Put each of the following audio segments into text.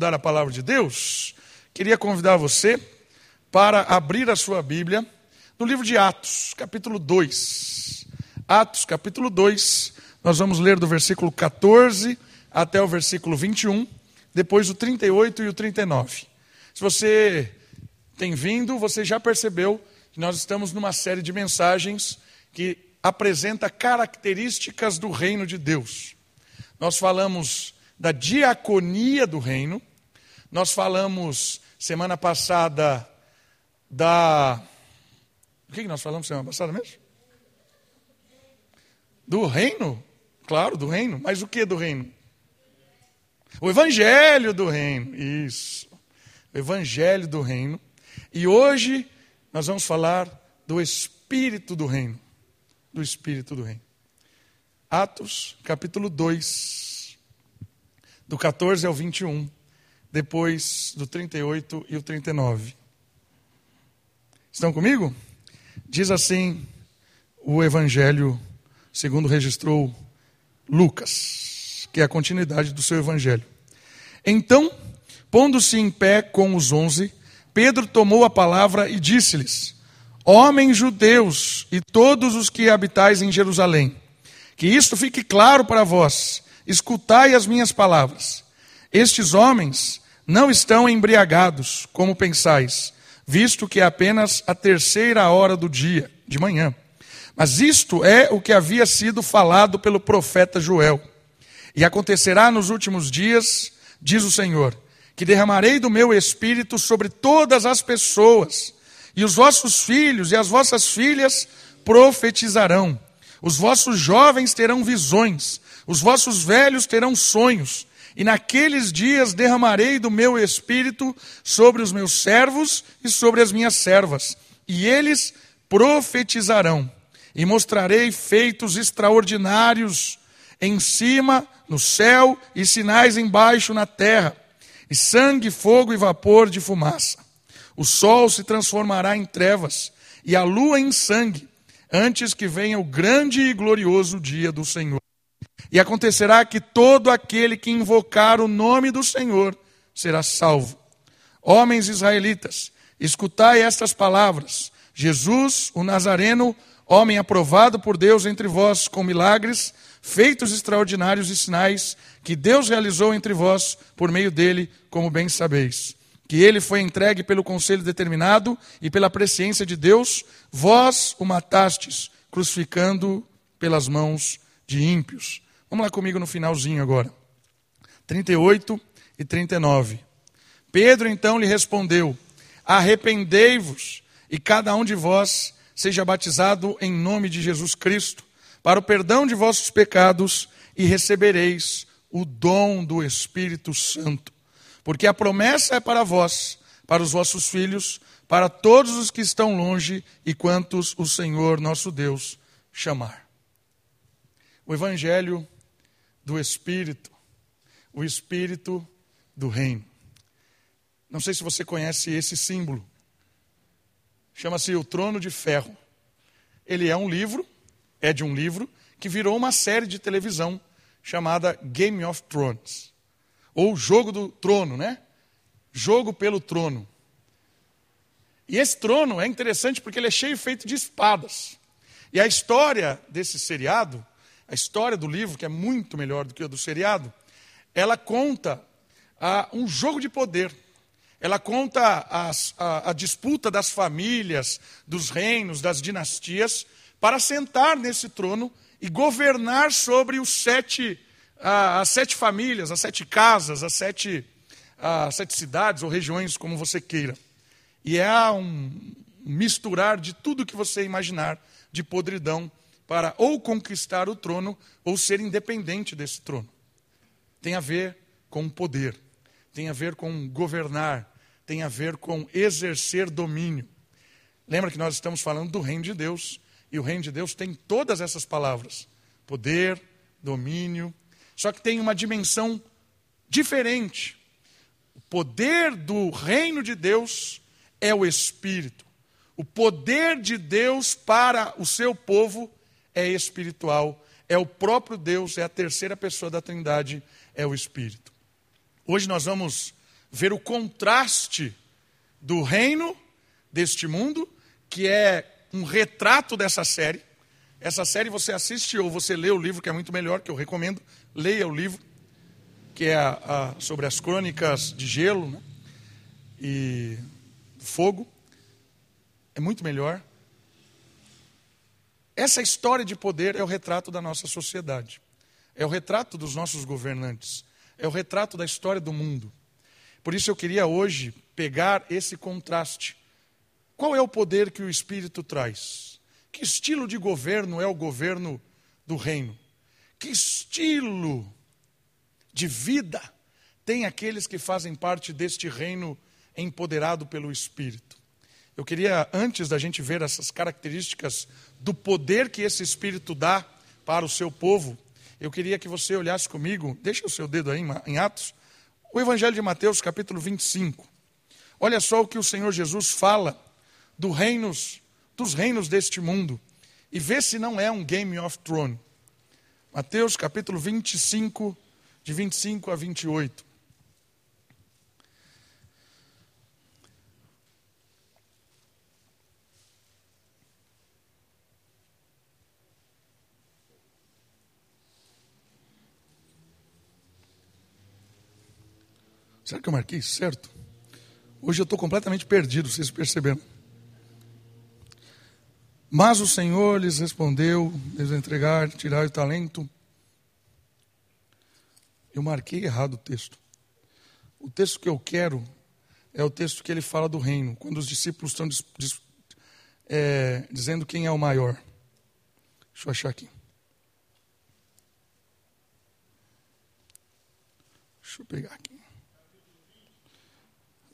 dar a palavra de Deus, queria convidar você para abrir a sua Bíblia no livro de Atos, capítulo 2. Atos, capítulo 2, nós vamos ler do versículo 14 até o versículo 21, depois o 38 e o 39. Se você tem vindo, você já percebeu que nós estamos numa série de mensagens que apresenta características do reino de Deus. Nós falamos da diaconia do reino, nós falamos semana passada da. O que nós falamos semana passada mesmo? Do reino? Claro, do reino. Mas o que do reino? O evangelho do reino. Isso. O evangelho do reino. E hoje nós vamos falar do espírito do reino. Do espírito do reino. Atos, capítulo 2, do 14 ao 21 depois do 38 e o 39. Estão comigo? Diz assim o Evangelho, segundo registrou Lucas, que é a continuidade do seu Evangelho. Então, pondo-se em pé com os onze, Pedro tomou a palavra e disse-lhes: Homens judeus e todos os que habitais em Jerusalém, que isto fique claro para vós, escutai as minhas palavras. Estes homens não estão embriagados, como pensais, visto que é apenas a terceira hora do dia, de manhã. Mas isto é o que havia sido falado pelo profeta Joel. E acontecerá nos últimos dias, diz o Senhor, que derramarei do meu espírito sobre todas as pessoas, e os vossos filhos e as vossas filhas profetizarão. Os vossos jovens terão visões, os vossos velhos terão sonhos, e naqueles dias derramarei do meu espírito sobre os meus servos e sobre as minhas servas, e eles profetizarão, e mostrarei feitos extraordinários em cima, no céu, e sinais embaixo na terra, e sangue, fogo e vapor de fumaça. O sol se transformará em trevas, e a lua em sangue, antes que venha o grande e glorioso dia do Senhor. E acontecerá que todo aquele que invocar o nome do Senhor será salvo. Homens israelitas, escutai estas palavras: Jesus, o Nazareno, homem aprovado por Deus entre vós com milagres, feitos extraordinários e sinais que Deus realizou entre vós por meio dele, como bem sabeis. Que ele foi entregue pelo conselho determinado e pela presciência de Deus, vós o matastes, crucificando pelas mãos de ímpios. Vamos lá comigo no finalzinho agora. 38 e 39. Pedro então lhe respondeu: Arrependei-vos e cada um de vós seja batizado em nome de Jesus Cristo, para o perdão de vossos pecados, e recebereis o dom do Espírito Santo. Porque a promessa é para vós, para os vossos filhos, para todos os que estão longe e quantos o Senhor nosso Deus chamar. O Evangelho do Espírito, o Espírito do Reino. Não sei se você conhece esse símbolo. Chama-se o Trono de Ferro. Ele é um livro, é de um livro, que virou uma série de televisão chamada Game of Thrones. Ou Jogo do Trono, né? Jogo pelo Trono. E esse trono é interessante porque ele é cheio feito de espadas. E a história desse seriado a história do livro, que é muito melhor do que a do seriado, ela conta ah, um jogo de poder. Ela conta as, a, a disputa das famílias, dos reinos, das dinastias, para sentar nesse trono e governar sobre os sete, ah, as sete famílias, as sete casas, as sete, as sete cidades ou regiões, como você queira. E é um misturar de tudo que você imaginar de podridão para ou conquistar o trono ou ser independente desse trono. Tem a ver com poder, tem a ver com governar, tem a ver com exercer domínio. Lembra que nós estamos falando do reino de Deus, e o reino de Deus tem todas essas palavras: poder, domínio, só que tem uma dimensão diferente. O poder do reino de Deus é o Espírito. O poder de Deus para o seu povo é espiritual, é o próprio Deus, é a terceira pessoa da Trindade, é o Espírito. Hoje nós vamos ver o contraste do reino deste mundo, que é um retrato dessa série. Essa série você assiste ou você lê o livro, que é muito melhor, que eu recomendo. Leia o livro, que é a, a, sobre as crônicas de gelo né? e fogo. É muito melhor. Essa história de poder é o retrato da nossa sociedade. É o retrato dos nossos governantes. É o retrato da história do mundo. Por isso eu queria hoje pegar esse contraste. Qual é o poder que o Espírito traz? Que estilo de governo é o governo do reino? Que estilo de vida tem aqueles que fazem parte deste reino empoderado pelo Espírito? Eu queria, antes da gente ver essas características do poder que esse Espírito dá para o seu povo, eu queria que você olhasse comigo, deixa o seu dedo aí em Atos, o Evangelho de Mateus, capítulo 25. Olha só o que o Senhor Jesus fala do reinos, dos reinos deste mundo, e vê se não é um Game of Thrones. Mateus, capítulo 25, de 25 a 28. Será que eu marquei certo? Hoje eu estou completamente perdido, vocês perceberam. Mas o Senhor lhes respondeu: Deus entregar, tirar o talento. Eu marquei errado o texto. O texto que eu quero é o texto que ele fala do reino, quando os discípulos estão é, dizendo quem é o maior. Deixa eu achar aqui. Deixa eu pegar aqui.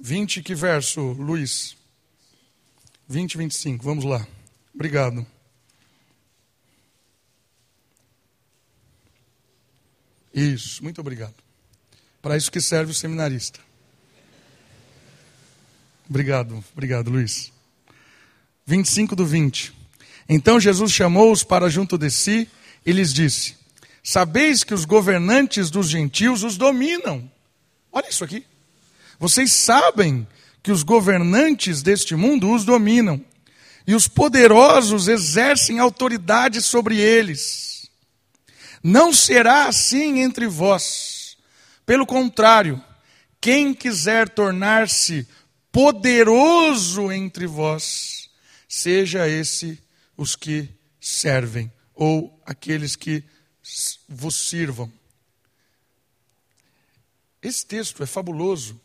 20, que verso, Luiz? 20, 25, vamos lá. Obrigado. Isso, muito obrigado. Para isso que serve o seminarista. Obrigado, obrigado, Luiz. 25 do 20. Então Jesus chamou-os para junto de si e lhes disse: Sabeis que os governantes dos gentios os dominam. Olha isso aqui. Vocês sabem que os governantes deste mundo os dominam, e os poderosos exercem autoridade sobre eles. Não será assim entre vós. Pelo contrário, quem quiser tornar-se poderoso entre vós, seja esse os que servem, ou aqueles que vos sirvam. Esse texto é fabuloso,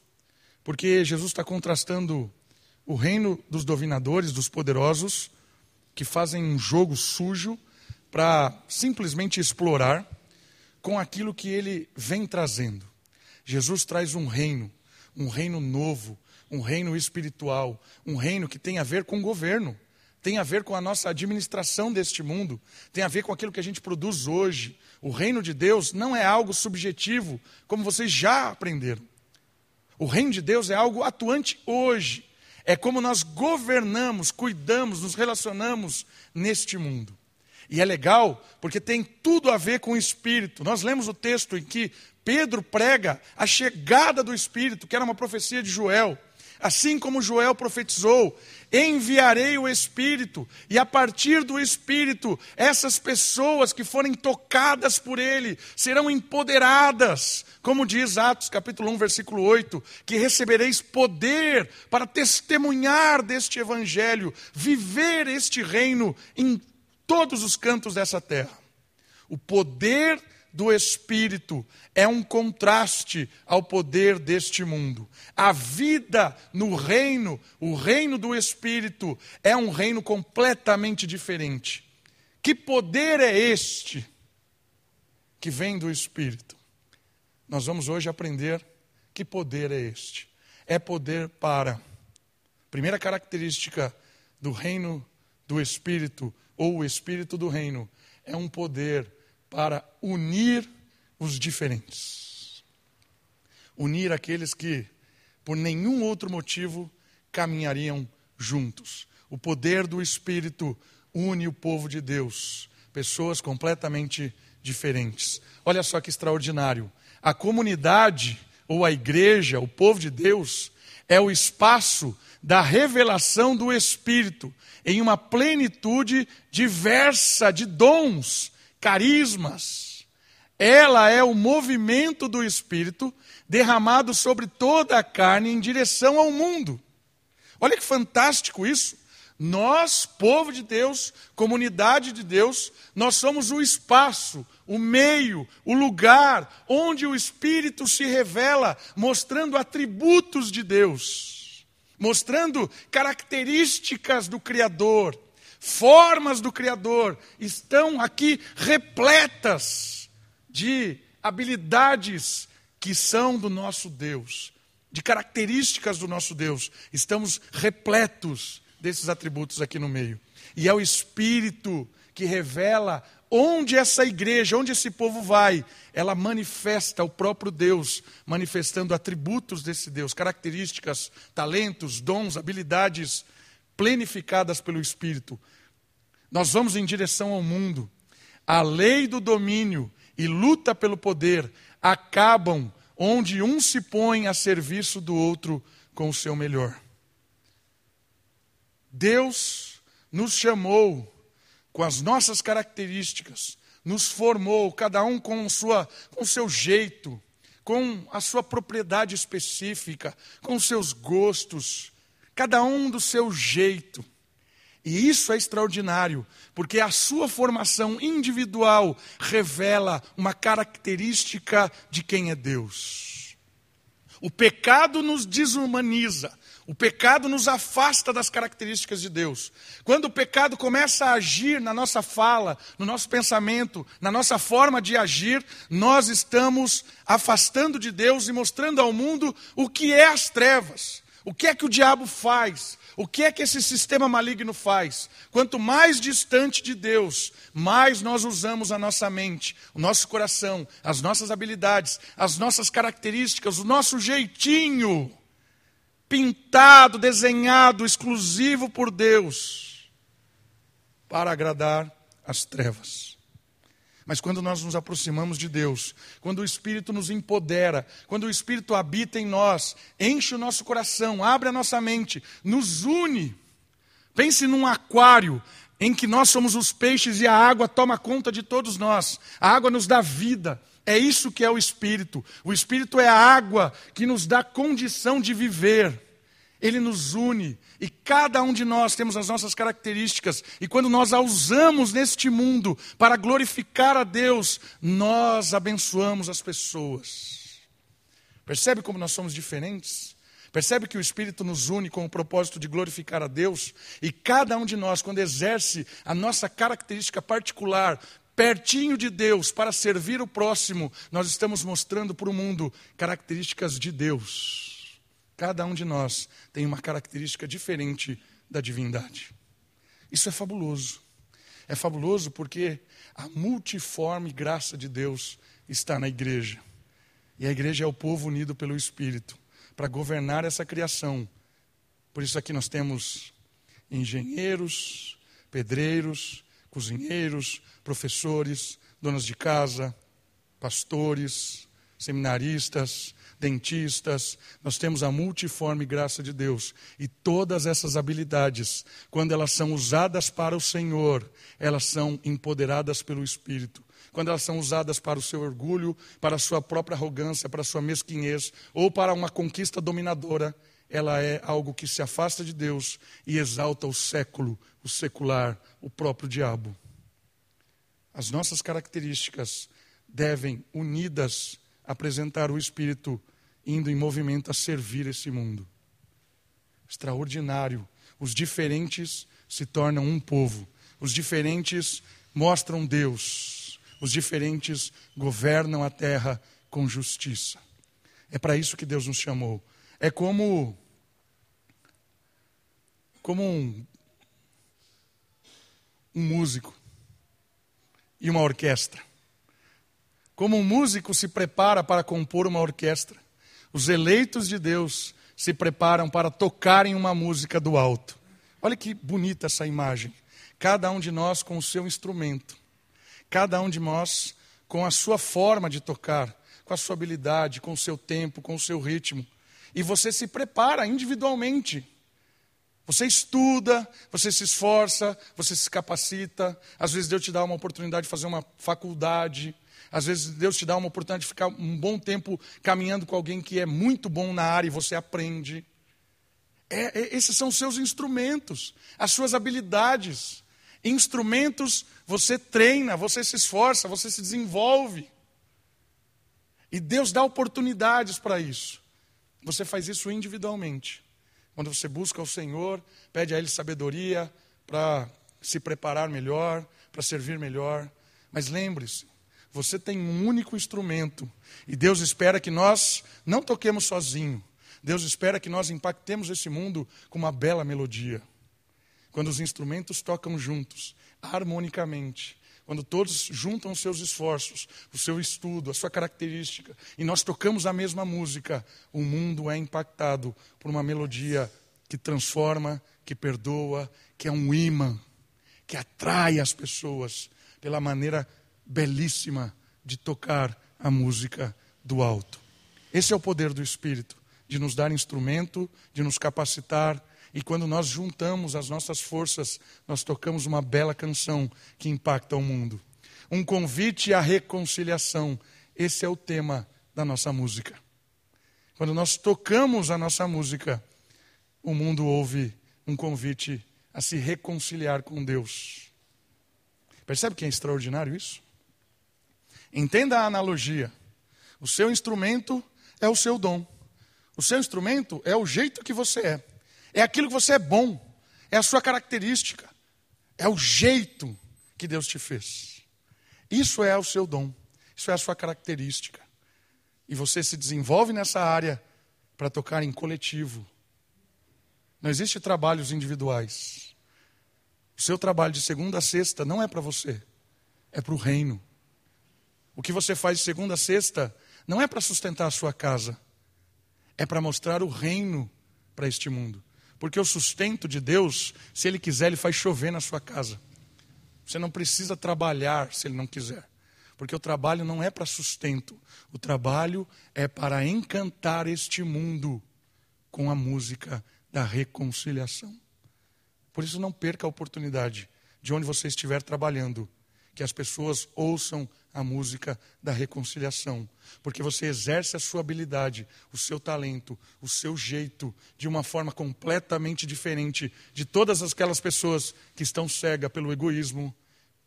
porque Jesus está contrastando o reino dos dominadores, dos poderosos, que fazem um jogo sujo para simplesmente explorar, com aquilo que ele vem trazendo. Jesus traz um reino, um reino novo, um reino espiritual, um reino que tem a ver com o governo, tem a ver com a nossa administração deste mundo, tem a ver com aquilo que a gente produz hoje. O reino de Deus não é algo subjetivo, como vocês já aprenderam. O reino de Deus é algo atuante hoje. É como nós governamos, cuidamos, nos relacionamos neste mundo. E é legal porque tem tudo a ver com o Espírito. Nós lemos o texto em que Pedro prega a chegada do Espírito, que era uma profecia de Joel. Assim como Joel profetizou, enviarei o Espírito, e a partir do Espírito, essas pessoas que forem tocadas por Ele serão empoderadas, como diz Atos capítulo 1, versículo 8, que recebereis poder para testemunhar deste Evangelho, viver este reino em todos os cantos dessa terra. O poder do Espírito é um contraste ao poder deste mundo. A vida no reino, o reino do Espírito, é um reino completamente diferente. Que poder é este que vem do Espírito? Nós vamos hoje aprender que poder é este. É poder para. Primeira característica do reino do Espírito, ou o Espírito do reino, é um poder para unir os diferentes. Unir aqueles que, por nenhum outro motivo, caminhariam juntos. O poder do Espírito une o povo de Deus, pessoas completamente diferentes. Olha só que extraordinário. A comunidade ou a igreja, o povo de Deus, é o espaço da revelação do Espírito em uma plenitude diversa de dons, carismas. Ela é o movimento do Espírito derramado sobre toda a carne em direção ao mundo. Olha que fantástico isso. Nós, povo de Deus, comunidade de Deus, nós somos o espaço, o meio, o lugar onde o Espírito se revela, mostrando atributos de Deus, mostrando características do Criador, formas do Criador, estão aqui repletas de habilidades que são do nosso Deus, de características do nosso Deus. Estamos repletos desses atributos aqui no meio. E é o Espírito que revela onde essa igreja, onde esse povo vai, ela manifesta o próprio Deus, manifestando atributos desse Deus, características, talentos, dons, habilidades plenificadas pelo Espírito. Nós vamos em direção ao mundo. A lei do domínio e luta pelo poder acabam onde um se põe a serviço do outro com o seu melhor. Deus nos chamou com as nossas características, nos formou, cada um com, sua, com seu jeito, com a sua propriedade específica, com seus gostos, cada um do seu jeito. E isso é extraordinário, porque a sua formação individual revela uma característica de quem é Deus. O pecado nos desumaniza, o pecado nos afasta das características de Deus. Quando o pecado começa a agir na nossa fala, no nosso pensamento, na nossa forma de agir, nós estamos afastando de Deus e mostrando ao mundo o que é as trevas, o que é que o diabo faz, o que é que esse sistema maligno faz. Quanto mais distante de Deus, mais nós usamos a nossa mente, o nosso coração, as nossas habilidades, as nossas características, o nosso jeitinho pintado, desenhado, exclusivo por Deus, para agradar as trevas. Mas quando nós nos aproximamos de Deus, quando o Espírito nos empodera, quando o Espírito habita em nós, enche o nosso coração, abre a nossa mente, nos une. Pense num aquário em que nós somos os peixes e a água toma conta de todos nós. A água nos dá vida. É isso que é o Espírito. O Espírito é a água que nos dá condição de viver. Ele nos une e cada um de nós temos as nossas características, e quando nós a usamos neste mundo para glorificar a Deus, nós abençoamos as pessoas. Percebe como nós somos diferentes? Percebe que o Espírito nos une com o propósito de glorificar a Deus? E cada um de nós, quando exerce a nossa característica particular, pertinho de Deus, para servir o próximo, nós estamos mostrando para o mundo características de Deus. Cada um de nós tem uma característica diferente da divindade. Isso é fabuloso. É fabuloso porque a multiforme graça de Deus está na igreja. E a igreja é o povo unido pelo Espírito para governar essa criação. Por isso aqui nós temos engenheiros, pedreiros, cozinheiros, professores, donas de casa, pastores, seminaristas, dentistas, nós temos a multiforme graça de Deus. E todas essas habilidades, quando elas são usadas para o Senhor, elas são empoderadas pelo Espírito. Quando elas são usadas para o seu orgulho, para a sua própria arrogância, para a sua mesquinhez, ou para uma conquista dominadora, ela é algo que se afasta de Deus e exalta o século, o secular, o próprio diabo. As nossas características devem, unidas, apresentar o Espírito indo em movimento a servir esse mundo. Extraordinário. Os diferentes se tornam um povo. Os diferentes mostram Deus. Os diferentes governam a terra com justiça. É para isso que Deus nos chamou. É como como um, um músico e uma orquestra. Como um músico se prepara para compor uma orquestra, os eleitos de Deus se preparam para tocarem uma música do alto. Olha que bonita essa imagem. Cada um de nós com o seu instrumento, cada um de nós com a sua forma de tocar, com a sua habilidade, com o seu tempo, com o seu ritmo. E você se prepara individualmente. Você estuda, você se esforça, você se capacita. Às vezes Deus te dá uma oportunidade de fazer uma faculdade. Às vezes Deus te dá uma oportunidade de ficar um bom tempo caminhando com alguém que é muito bom na área e você aprende. É, é, esses são seus instrumentos, as suas habilidades. Instrumentos você treina, você se esforça, você se desenvolve. E Deus dá oportunidades para isso. Você faz isso individualmente. Quando você busca o Senhor, pede a Ele sabedoria para se preparar melhor, para servir melhor. Mas lembre-se, você tem um único instrumento e Deus espera que nós não toquemos sozinho. Deus espera que nós impactemos esse mundo com uma bela melodia. Quando os instrumentos tocam juntos, harmonicamente, quando todos juntam os seus esforços, o seu estudo, a sua característica, e nós tocamos a mesma música, o mundo é impactado por uma melodia que transforma, que perdoa, que é um imã, que atrai as pessoas pela maneira belíssima de tocar a música do alto. Esse é o poder do Espírito, de nos dar instrumento, de nos capacitar e quando nós juntamos as nossas forças, nós tocamos uma bela canção que impacta o mundo. Um convite à reconciliação. Esse é o tema da nossa música. Quando nós tocamos a nossa música, o mundo ouve um convite a se reconciliar com Deus. Percebe que é extraordinário isso? Entenda a analogia. O seu instrumento é o seu dom. O seu instrumento é o jeito que você é. É aquilo que você é bom, é a sua característica, é o jeito que Deus te fez. Isso é o seu dom, isso é a sua característica. E você se desenvolve nessa área para tocar em coletivo. Não existe trabalhos individuais. O seu trabalho de segunda a sexta não é para você, é para o reino. O que você faz de segunda a sexta não é para sustentar a sua casa, é para mostrar o reino para este mundo. Porque o sustento de Deus, se Ele quiser, Ele faz chover na sua casa. Você não precisa trabalhar se Ele não quiser. Porque o trabalho não é para sustento. O trabalho é para encantar este mundo com a música da reconciliação. Por isso, não perca a oportunidade de onde você estiver trabalhando, que as pessoas ouçam a música da reconciliação, porque você exerce a sua habilidade, o seu talento, o seu jeito, de uma forma completamente diferente de todas aquelas pessoas que estão cegas pelo egoísmo,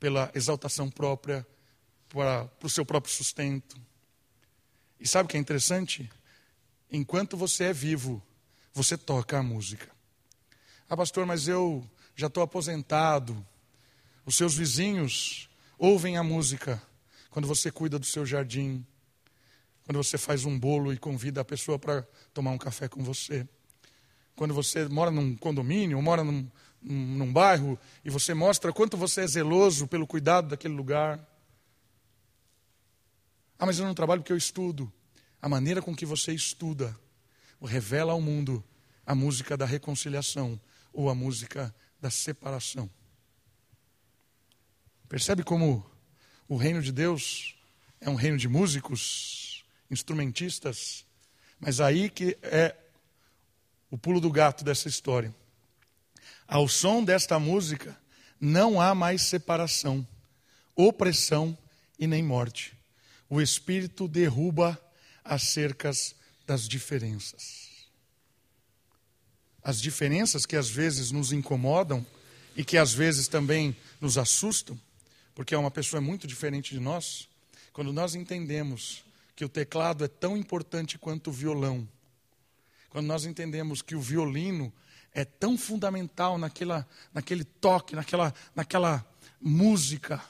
pela exaltação própria, para, para o seu próprio sustento. E sabe o que é interessante? Enquanto você é vivo, você toca a música. Ah, pastor, mas eu já estou aposentado. Os seus vizinhos ouvem a música quando você cuida do seu jardim, quando você faz um bolo e convida a pessoa para tomar um café com você, quando você mora num condomínio, ou mora num, num, num bairro e você mostra quanto você é zeloso pelo cuidado daquele lugar. Ah, mas eu não trabalho porque eu estudo. A maneira com que você estuda revela ao mundo a música da reconciliação ou a música da separação. Percebe como o reino de Deus é um reino de músicos, instrumentistas, mas aí que é o pulo do gato dessa história. Ao som desta música, não há mais separação, opressão e nem morte. O Espírito derruba as cercas das diferenças. As diferenças que às vezes nos incomodam e que às vezes também nos assustam porque é uma pessoa muito diferente de nós, quando nós entendemos que o teclado é tão importante quanto o violão, quando nós entendemos que o violino é tão fundamental naquela, naquele toque, naquela, naquela música,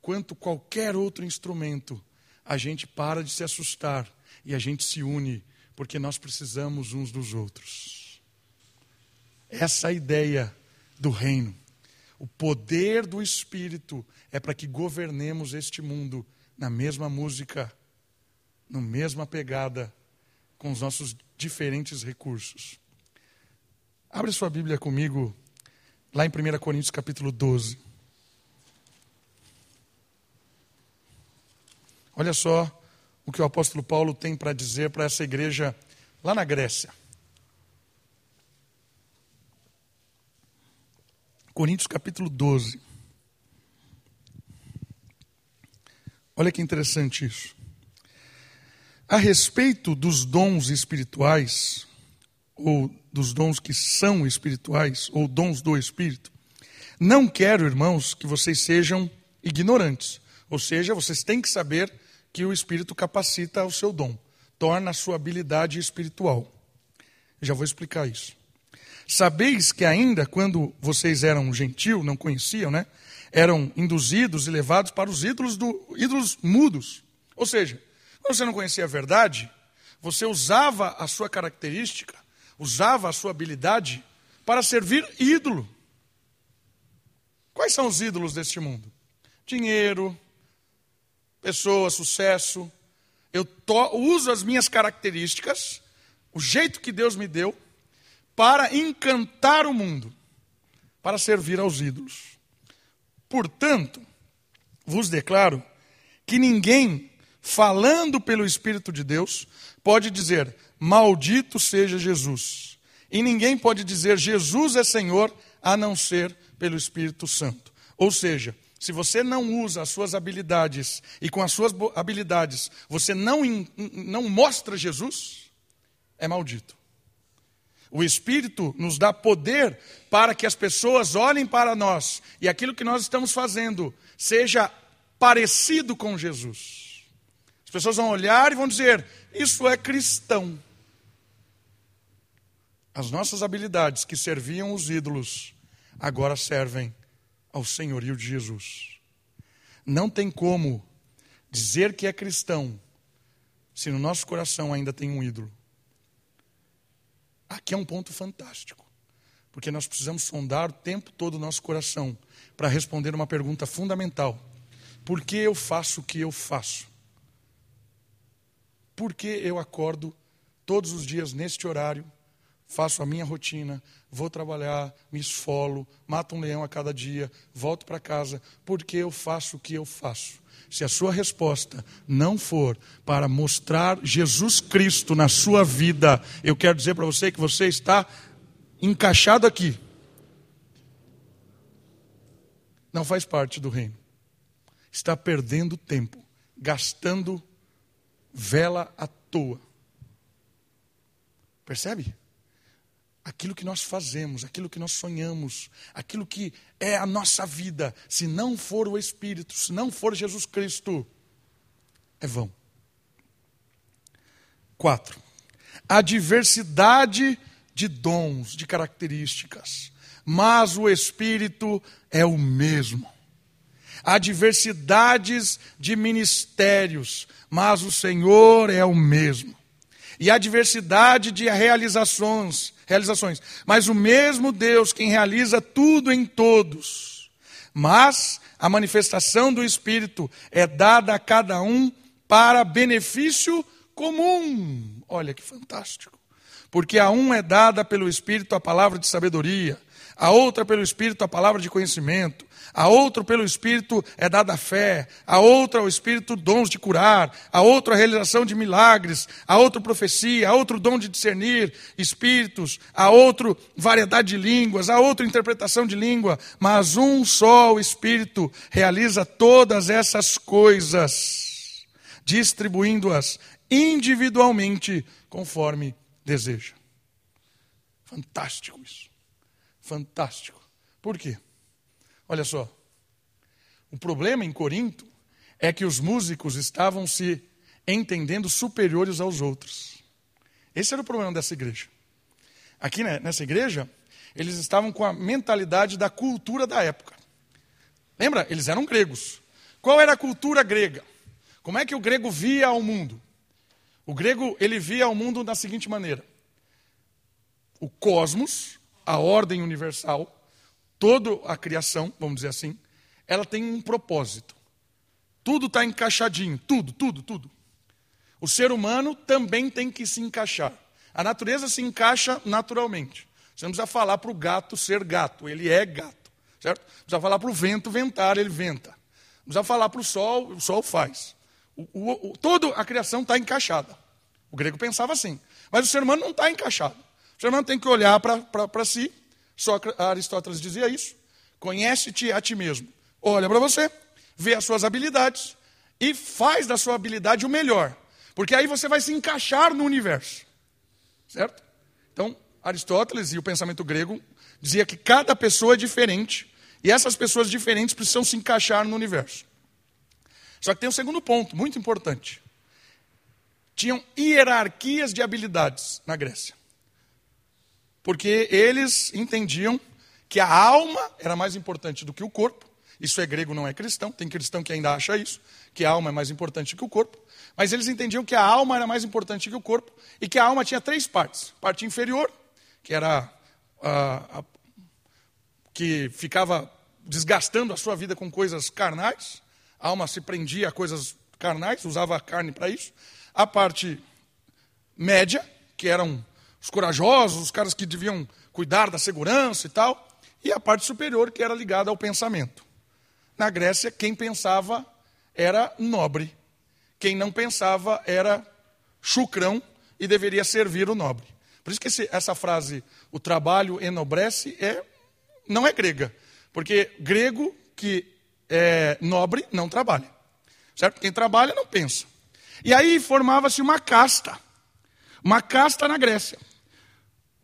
quanto qualquer outro instrumento, a gente para de se assustar e a gente se une, porque nós precisamos uns dos outros. Essa é a ideia do reino. O poder do Espírito é para que governemos este mundo na mesma música, na mesma pegada, com os nossos diferentes recursos. Abre sua Bíblia comigo, lá em 1 Coríntios capítulo 12. Olha só o que o apóstolo Paulo tem para dizer para essa igreja lá na Grécia. Coríntios capítulo 12. Olha que interessante isso. A respeito dos dons espirituais, ou dos dons que são espirituais, ou dons do Espírito, não quero, irmãos, que vocês sejam ignorantes. Ou seja, vocês têm que saber que o Espírito capacita o seu dom, torna a sua habilidade espiritual. Já vou explicar isso. Sabeis que ainda quando vocês eram gentil, não conheciam, né? Eram induzidos e levados para os ídolos, do, ídolos mudos. Ou seja, quando você não conhecia a verdade, você usava a sua característica, usava a sua habilidade para servir ídolo. Quais são os ídolos deste mundo? Dinheiro, pessoa, sucesso. Eu to, uso as minhas características, o jeito que Deus me deu, para encantar o mundo, para servir aos ídolos. Portanto, vos declaro que ninguém falando pelo Espírito de Deus, pode dizer: Maldito seja Jesus. E ninguém pode dizer Jesus é Senhor a não ser pelo Espírito Santo. Ou seja, se você não usa as suas habilidades e com as suas habilidades você não, não mostra Jesus, é maldito. O Espírito nos dá poder para que as pessoas olhem para nós e aquilo que nós estamos fazendo seja parecido com Jesus. As pessoas vão olhar e vão dizer: Isso é cristão. As nossas habilidades que serviam os ídolos agora servem ao senhorio de Jesus. Não tem como dizer que é cristão se no nosso coração ainda tem um ídolo. Aqui é um ponto fantástico, porque nós precisamos sondar o tempo todo o nosso coração para responder uma pergunta fundamental: por que eu faço o que eu faço? porque eu acordo todos os dias neste horário, faço a minha rotina, vou trabalhar, me esfolo, mato um leão a cada dia, volto para casa, porque eu faço o que eu faço. Se a sua resposta não for para mostrar Jesus Cristo na sua vida, eu quero dizer para você que você está encaixado aqui. Não faz parte do reino. Está perdendo tempo, gastando vela à toa. Percebe? Aquilo que nós fazemos, aquilo que nós sonhamos, aquilo que é a nossa vida, se não for o Espírito, se não for Jesus Cristo, é vão. Quatro, a diversidade de dons, de características, mas o Espírito é o mesmo. Há diversidades de ministérios, mas o Senhor é o mesmo. E há diversidade de realizações, realizações, mas o mesmo Deus quem realiza tudo em todos. Mas a manifestação do Espírito é dada a cada um para benefício comum. Olha que fantástico. Porque a um é dada pelo Espírito a palavra de sabedoria, a outra pelo Espírito a palavra de conhecimento, a outro pelo Espírito é dada a fé, a outra o Espírito dons de curar, a outra a realização de milagres, a outro profecia, a outro dom de discernir espíritos, a outro variedade de línguas, a outra interpretação de língua, mas um só o Espírito realiza todas essas coisas, distribuindo-as individualmente conforme deseja. Fantástico isso. Fantástico. Por quê? Olha só. O problema em Corinto é que os músicos estavam se entendendo superiores aos outros. Esse era o problema dessa igreja. Aqui né, nessa igreja, eles estavam com a mentalidade da cultura da época. Lembra? Eles eram gregos. Qual era a cultura grega? Como é que o grego via o mundo? O grego, ele via o mundo da seguinte maneira: o cosmos, a ordem universal, toda a criação, vamos dizer assim, ela tem um propósito. Tudo está encaixadinho, tudo, tudo, tudo. O ser humano também tem que se encaixar. A natureza se encaixa naturalmente. Você não precisa falar para o gato ser gato, ele é gato. Certo? Não precisa falar para o vento ventar, ele venta. Não precisa falar para o sol, o sol faz. o, o, toda a criação está encaixada. O grego pensava assim. Mas o ser humano não está encaixado. O ser humano tem que olhar para si. Só Aristóteles dizia isso. Conhece-te a ti mesmo. Olha para você, vê as suas habilidades e faz da sua habilidade o melhor. Porque aí você vai se encaixar no universo. Certo? Então, Aristóteles e o pensamento grego dizia que cada pessoa é diferente e essas pessoas diferentes precisam se encaixar no universo. Só que tem um segundo ponto, muito importante. Tinham hierarquias de habilidades na Grécia. Porque eles entendiam que a alma era mais importante do que o corpo. Isso é grego, não é cristão. Tem cristão que ainda acha isso, que a alma é mais importante que o corpo. Mas eles entendiam que a alma era mais importante que o corpo e que a alma tinha três partes: parte inferior, que era a, a, que ficava desgastando a sua vida com coisas carnais, a alma se prendia a coisas carnais, usava a carne para isso. A parte média, que eram os corajosos, os caras que deviam cuidar da segurança e tal, e a parte superior, que era ligada ao pensamento. Na Grécia, quem pensava era nobre, quem não pensava era chucrão e deveria servir o nobre. Por isso que esse, essa frase, o trabalho enobrece, é, não é grega. Porque grego que é nobre não trabalha. Certo? Quem trabalha não pensa. E aí formava-se uma casta. Uma casta na Grécia.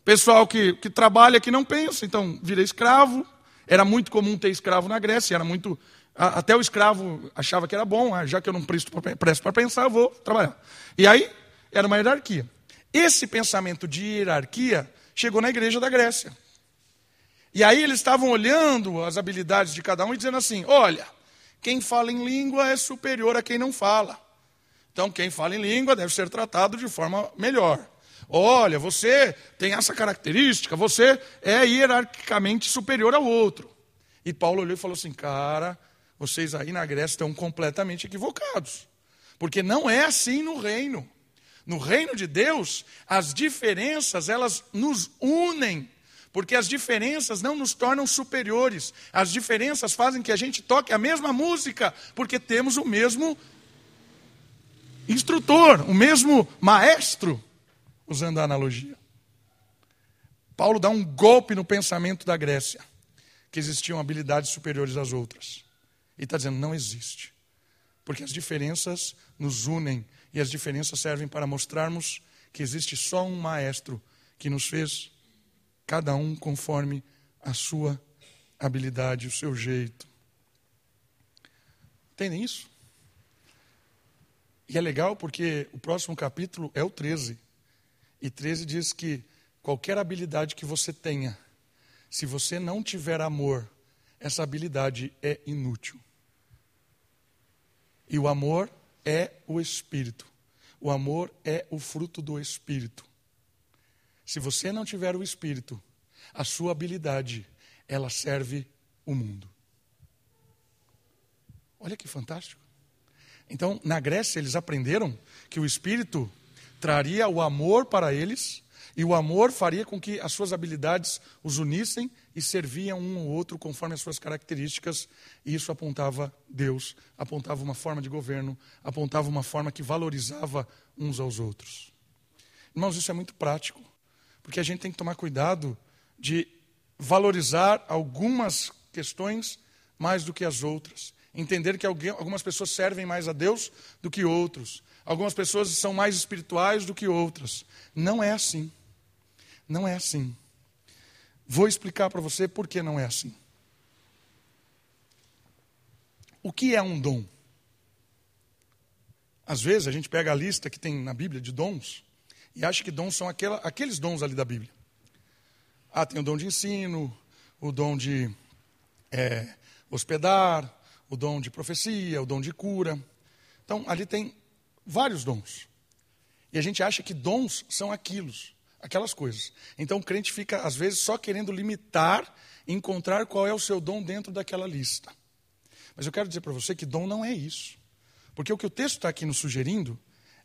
Pessoal que, que trabalha, que não pensa, então vira escravo. Era muito comum ter escravo na Grécia, era muito. Até o escravo achava que era bom, ah, já que eu não presto para pensar, vou trabalhar. E aí era uma hierarquia. Esse pensamento de hierarquia chegou na igreja da Grécia. E aí eles estavam olhando as habilidades de cada um e dizendo assim: olha, quem fala em língua é superior a quem não fala. Então, quem fala em língua deve ser tratado de forma melhor. Olha, você tem essa característica, você é hierarquicamente superior ao outro. E Paulo olhou e falou assim: cara, vocês aí na Grécia estão completamente equivocados. Porque não é assim no reino. No reino de Deus, as diferenças, elas nos unem porque as diferenças não nos tornam superiores. As diferenças fazem que a gente toque a mesma música, porque temos o mesmo instrutor, o mesmo maestro, usando a analogia. Paulo dá um golpe no pensamento da Grécia, que existiam habilidades superiores às outras. E está dizendo: não existe. Porque as diferenças nos unem e as diferenças servem para mostrarmos que existe só um maestro que nos fez cada um conforme a sua habilidade, o seu jeito. Entendem isso? E é legal porque o próximo capítulo é o 13. E 13 diz que qualquer habilidade que você tenha, se você não tiver amor, essa habilidade é inútil. E o amor é o Espírito. O amor é o fruto do Espírito. Se você não tiver o Espírito, a sua habilidade, ela serve o mundo. Olha que fantástico. Então, na Grécia, eles aprenderam que o Espírito traria o amor para eles, e o amor faria com que as suas habilidades os unissem e serviam um ao outro conforme as suas características, e isso apontava Deus, apontava uma forma de governo, apontava uma forma que valorizava uns aos outros. Irmãos, isso é muito prático. Porque a gente tem que tomar cuidado de valorizar algumas questões mais do que as outras. Entender que algumas pessoas servem mais a Deus do que outros. Algumas pessoas são mais espirituais do que outras. Não é assim. Não é assim. Vou explicar para você por que não é assim. O que é um dom? Às vezes a gente pega a lista que tem na Bíblia de dons e acha que dons são aquela, aqueles dons ali da Bíblia. Ah, tem o dom de ensino, o dom de é, hospedar, o dom de profecia, o dom de cura. Então, ali tem vários dons. E a gente acha que dons são aquilos, aquelas coisas. Então, o crente fica, às vezes, só querendo limitar encontrar qual é o seu dom dentro daquela lista. Mas eu quero dizer para você que dom não é isso. Porque o que o texto está aqui nos sugerindo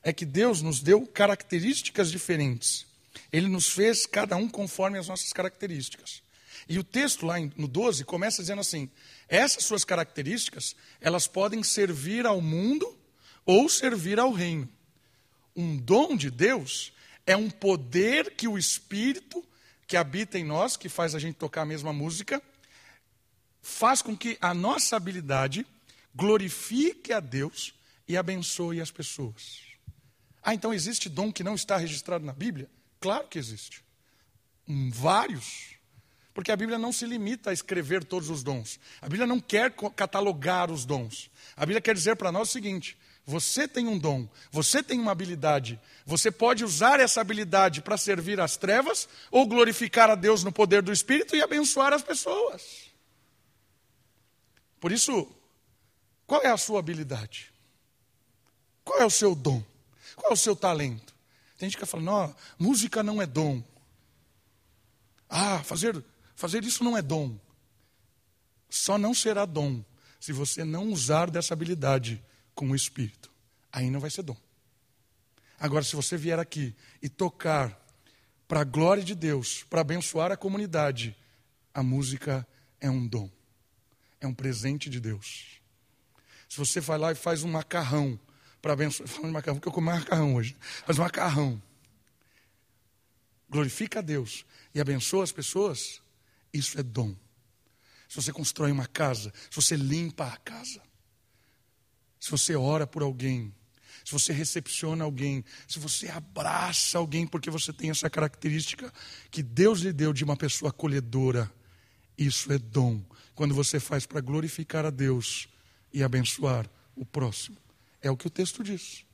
é que Deus nos deu características diferentes. Ele nos fez cada um conforme as nossas características. E o texto lá no 12 começa dizendo assim: essas suas características, elas podem servir ao mundo ou servir ao reino. Um dom de Deus é um poder que o Espírito que habita em nós, que faz a gente tocar a mesma música, faz com que a nossa habilidade glorifique a Deus e abençoe as pessoas. Ah, então existe dom que não está registrado na Bíblia? Claro que existe. Vários. Porque a Bíblia não se limita a escrever todos os dons. A Bíblia não quer catalogar os dons. A Bíblia quer dizer para nós o seguinte: você tem um dom, você tem uma habilidade, você pode usar essa habilidade para servir as trevas ou glorificar a Deus no poder do Espírito e abençoar as pessoas. Por isso, qual é a sua habilidade? Qual é o seu dom? Qual é o seu talento? Tem gente que fala, não, música não é dom. Ah, fazer, fazer isso não é dom. Só não será dom se você não usar dessa habilidade com o Espírito. Aí não vai ser dom. Agora, se você vier aqui e tocar para a glória de Deus, para abençoar a comunidade, a música é um dom, é um presente de Deus. Se você vai lá e faz um macarrão para abençoar, falando de macarrão, porque eu comi macarrão hoje, faz um macarrão, glorifica a Deus e abençoa as pessoas, isso é dom. Se você constrói uma casa, se você limpa a casa, se você ora por alguém, se você recepciona alguém, se você abraça alguém porque você tem essa característica que Deus lhe deu de uma pessoa acolhedora, isso é dom. Quando você faz para glorificar a Deus e abençoar o próximo. É o que o texto diz.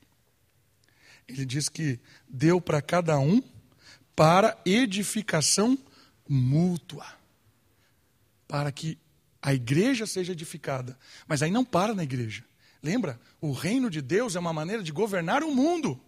Ele diz que deu para cada um para edificação mútua. Para que a igreja seja edificada. Mas aí não para na igreja. Lembra? O reino de Deus é uma maneira de governar o mundo.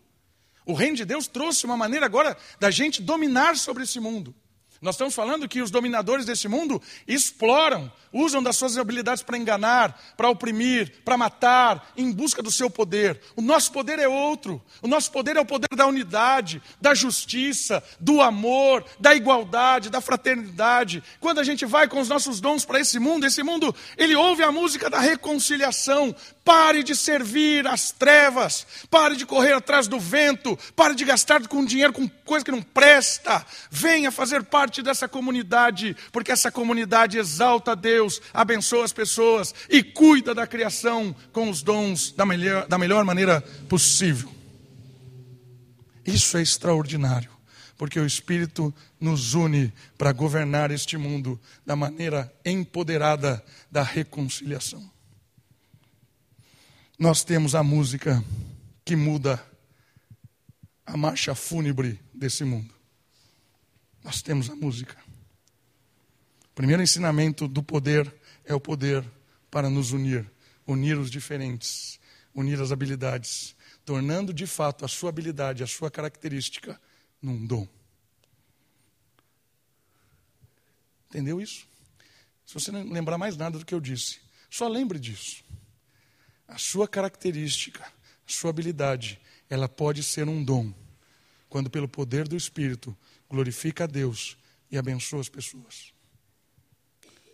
O reino de Deus trouxe uma maneira agora da gente dominar sobre esse mundo. Nós estamos falando que os dominadores desse mundo exploram, usam das suas habilidades para enganar, para oprimir, para matar, em busca do seu poder. O nosso poder é outro. O nosso poder é o poder da unidade, da justiça, do amor, da igualdade, da fraternidade. Quando a gente vai com os nossos dons para esse mundo, esse mundo, ele ouve a música da reconciliação. Pare de servir às trevas, pare de correr atrás do vento, pare de gastar com dinheiro com coisa que não presta. Venha fazer parte parte dessa comunidade, porque essa comunidade exalta a Deus, abençoa as pessoas e cuida da criação com os dons da melhor, da melhor maneira possível. Isso é extraordinário, porque o Espírito nos une para governar este mundo da maneira empoderada da reconciliação. Nós temos a música que muda a marcha fúnebre desse mundo. Nós temos a música. O primeiro ensinamento do poder é o poder para nos unir, unir os diferentes, unir as habilidades, tornando de fato a sua habilidade, a sua característica, num dom. Entendeu isso? Se você não lembrar mais nada do que eu disse, só lembre disso. A sua característica, a sua habilidade, ela pode ser um dom, quando pelo poder do Espírito glorifica a Deus e abençoa as pessoas.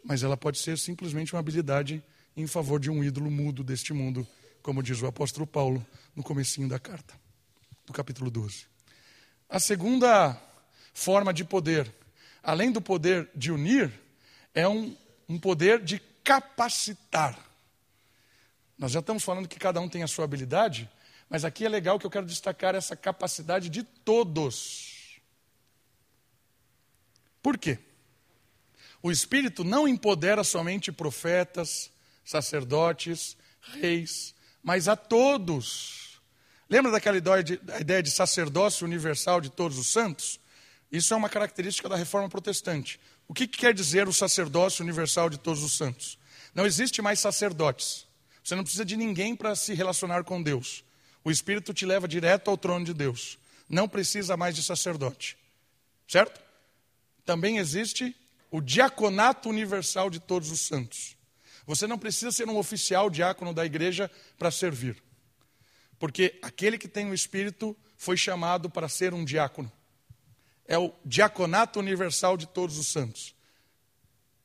Mas ela pode ser simplesmente uma habilidade em favor de um ídolo mudo deste mundo, como diz o apóstolo Paulo no comecinho da carta, do capítulo 12. A segunda forma de poder, além do poder de unir, é um, um poder de capacitar. Nós já estamos falando que cada um tem a sua habilidade, mas aqui é legal que eu quero destacar essa capacidade de todos. Por quê? O Espírito não empodera somente profetas, sacerdotes, reis, mas a todos. Lembra daquela ideia de, sacerdócio universal de todos os santos? Isso é uma característica da reforma protestante. O que quer dizer o sacerdócio universal de todos os santos? Não existe mais sacerdotes. Você não precisa de ninguém para se relacionar com Deus. O Espírito te leva direto ao trono de Deus. Não precisa mais de sacerdote. Certo? Também existe o diaconato universal de todos os santos. Você não precisa ser um oficial diácono da igreja para servir. Porque aquele que tem o Espírito foi chamado para ser um diácono. É o diaconato universal de todos os santos.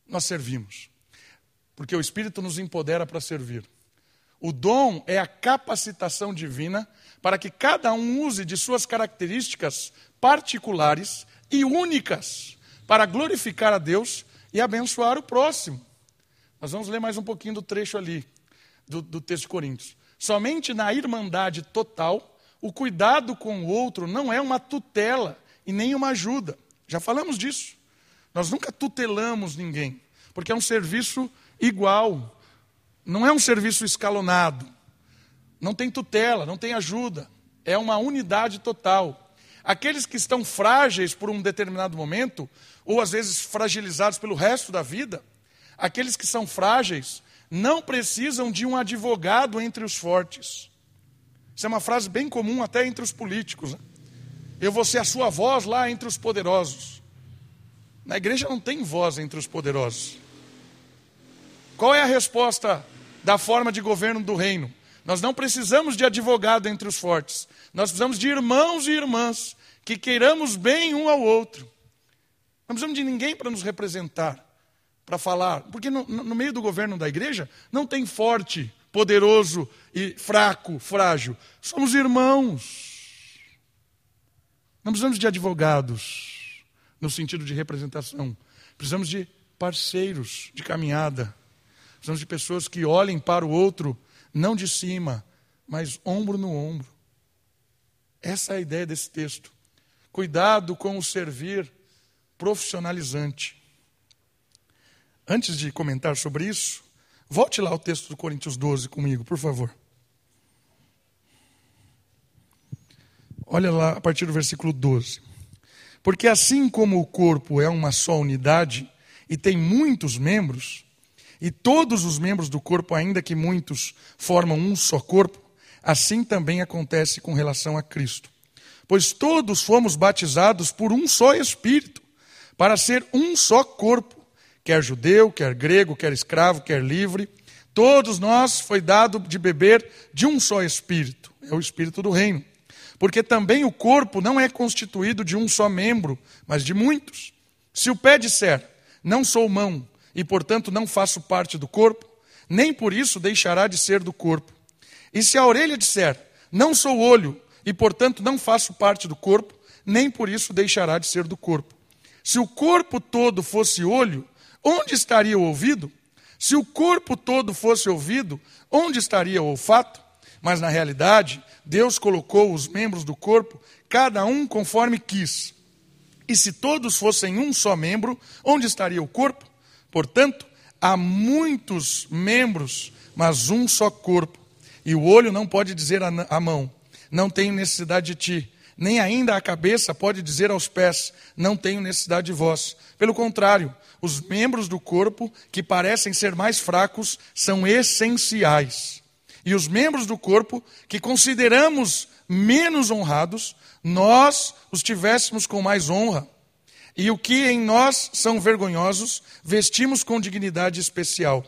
Nós servimos. Porque o Espírito nos empodera para servir. O dom é a capacitação divina para que cada um use de suas características particulares e únicas para glorificar a Deus e abençoar o próximo. Nós vamos ler mais um pouquinho do trecho ali, do, do texto de Coríntios. Somente na irmandade total, o cuidado com o outro não é uma tutela e nem uma ajuda. Já falamos disso. Nós nunca tutelamos ninguém, porque é um serviço igual, não é um serviço escalonado. Não tem tutela, não tem ajuda. É uma unidade total. Aqueles que estão frágeis por um determinado momento, ou às vezes fragilizados pelo resto da vida, aqueles que são frágeis não precisam de um advogado entre os fortes. Isso é uma frase bem comum até entre os políticos. Né? Eu vou ser a sua voz lá entre os poderosos. Na igreja não tem voz entre os poderosos. Qual é a resposta da forma de governo do reino? Nós não precisamos de advogado entre os fortes. Nós precisamos de irmãos e irmãs que queiramos bem um ao outro. Não precisamos de ninguém para nos representar, para falar. Porque no, no meio do governo da igreja não tem forte, poderoso e fraco, frágil. Somos irmãos. Não precisamos de advogados, no sentido de representação. Precisamos de parceiros de caminhada. Precisamos de pessoas que olhem para o outro não de cima, mas ombro no ombro. Essa é a ideia desse texto. Cuidado com o servir profissionalizante. Antes de comentar sobre isso, volte lá ao texto do Coríntios 12 comigo, por favor. Olha lá a partir do versículo 12. Porque assim como o corpo é uma só unidade e tem muitos membros, e todos os membros do corpo, ainda que muitos, formam um só corpo, assim também acontece com relação a Cristo. Pois todos fomos batizados por um só Espírito, para ser um só corpo, quer judeu, quer grego, quer escravo, quer livre, todos nós foi dado de beber de um só Espírito, é o Espírito do Reino. Porque também o corpo não é constituído de um só membro, mas de muitos. Se o pé disser, não sou mão, e portanto não faço parte do corpo, nem por isso deixará de ser do corpo. E se a orelha disser, não sou olho, e portanto não faço parte do corpo, nem por isso deixará de ser do corpo. Se o corpo todo fosse olho, onde estaria o ouvido? Se o corpo todo fosse ouvido, onde estaria o olfato? Mas na realidade, Deus colocou os membros do corpo, cada um conforme quis. E se todos fossem um só membro, onde estaria o corpo? Portanto, há muitos membros, mas um só corpo. E o olho não pode dizer à mão: Não tenho necessidade de ti. Nem ainda a cabeça pode dizer aos pés: Não tenho necessidade de vós. Pelo contrário, os membros do corpo, que parecem ser mais fracos, são essenciais. E os membros do corpo, que consideramos menos honrados, nós os tivéssemos com mais honra. E o que em nós são vergonhosos, vestimos com dignidade especial.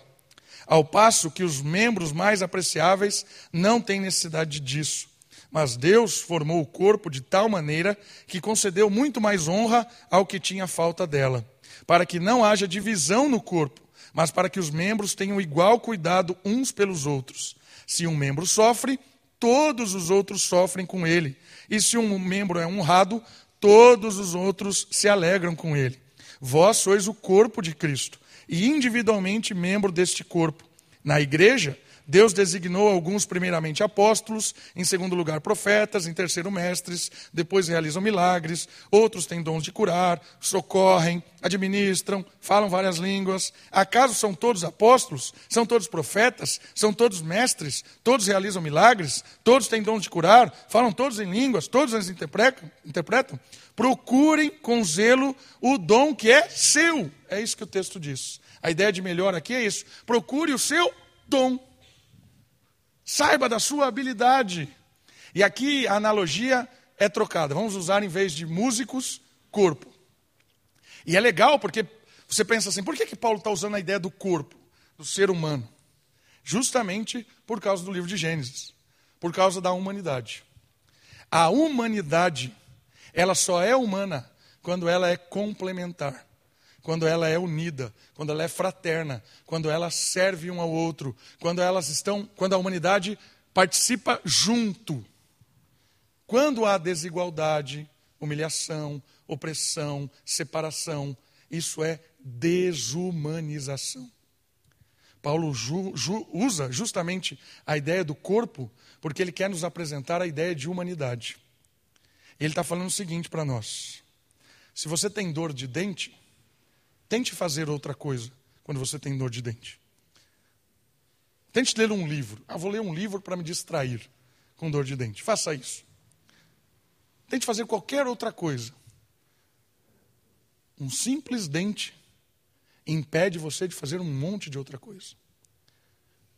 Ao passo que os membros mais apreciáveis não têm necessidade disso. Mas Deus formou o corpo de tal maneira que concedeu muito mais honra ao que tinha falta dela, para que não haja divisão no corpo, mas para que os membros tenham igual cuidado uns pelos outros. Se um membro sofre, todos os outros sofrem com ele. E se um membro é honrado, todos os outros se alegram com ele. Vós sois o corpo de Cristo e individualmente membro deste corpo. Na igreja, Deus designou alguns, primeiramente apóstolos, em segundo lugar profetas, em terceiro mestres, depois realizam milagres, outros têm dons de curar, socorrem, administram, falam várias línguas. Acaso são todos apóstolos? São todos profetas? São todos mestres? Todos realizam milagres? Todos têm dons de curar? Falam todos em línguas? Todos eles interpretam? interpretam? Procurem com zelo o dom que é seu. É isso que o texto diz. A ideia de melhor aqui é isso. Procure o seu dom. Saiba da sua habilidade. E aqui a analogia é trocada. Vamos usar, em vez de músicos, corpo. E é legal porque você pensa assim: por que, que Paulo está usando a ideia do corpo, do ser humano? Justamente por causa do livro de Gênesis, por causa da humanidade. A humanidade, ela só é humana quando ela é complementar. Quando ela é unida, quando ela é fraterna, quando ela serve um ao outro, quando elas estão, quando a humanidade participa junto. Quando há desigualdade, humilhação, opressão, separação, isso é desumanização. Paulo ju, ju, usa justamente a ideia do corpo porque ele quer nos apresentar a ideia de humanidade. Ele está falando o seguinte para nós: se você tem dor de dente, tente fazer outra coisa quando você tem dor de dente. Tente ler um livro. Ah, vou ler um livro para me distrair com dor de dente. Faça isso. Tente fazer qualquer outra coisa. Um simples dente impede você de fazer um monte de outra coisa.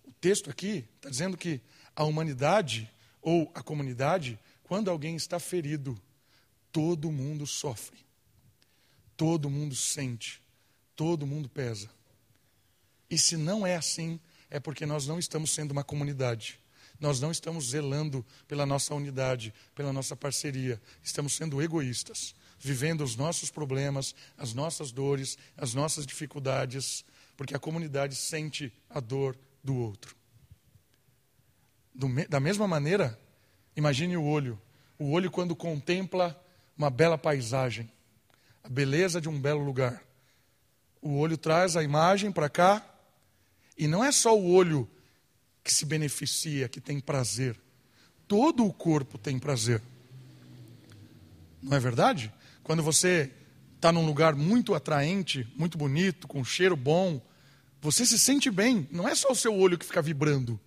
O texto aqui está dizendo que a humanidade ou a comunidade, quando alguém está ferido, todo mundo sofre, todo mundo sente, todo mundo pesa. E se não é assim, é porque nós não estamos sendo uma comunidade. Nós não estamos zelando pela nossa unidade, pela nossa parceria. Estamos sendo egoístas, vivendo os nossos problemas, as nossas dores, as nossas dificuldades, porque a comunidade sente a dor do outro. Do, da mesma maneira, imagine o olho. O olho, quando contempla uma bela paisagem, a beleza de um belo lugar. O olho traz a imagem para cá, e não é só o olho que se beneficia, que tem prazer. Todo o corpo tem prazer. Não é verdade? Quando você está num lugar muito atraente, muito bonito, com um cheiro bom, você se sente bem. Não é só o seu olho que fica vibrando.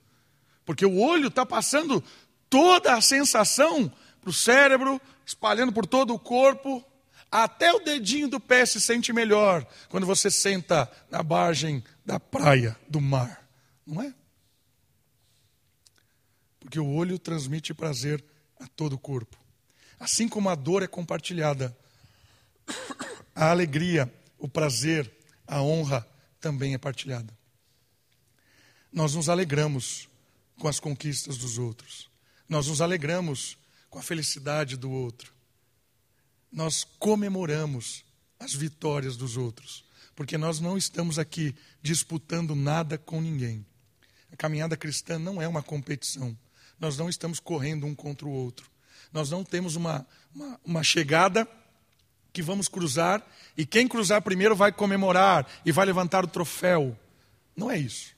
Porque o olho está passando toda a sensação para o cérebro, espalhando por todo o corpo. Até o dedinho do pé se sente melhor quando você senta na margem da praia, do mar. Não é? Porque o olho transmite prazer a todo o corpo. Assim como a dor é compartilhada, a alegria, o prazer, a honra também é partilhada. Nós nos alegramos com as conquistas dos outros. Nós nos alegramos com a felicidade do outro. Nós comemoramos as vitórias dos outros, porque nós não estamos aqui disputando nada com ninguém. A caminhada cristã não é uma competição. Nós não estamos correndo um contra o outro. Nós não temos uma, uma, uma chegada que vamos cruzar e quem cruzar primeiro vai comemorar e vai levantar o troféu. Não é isso.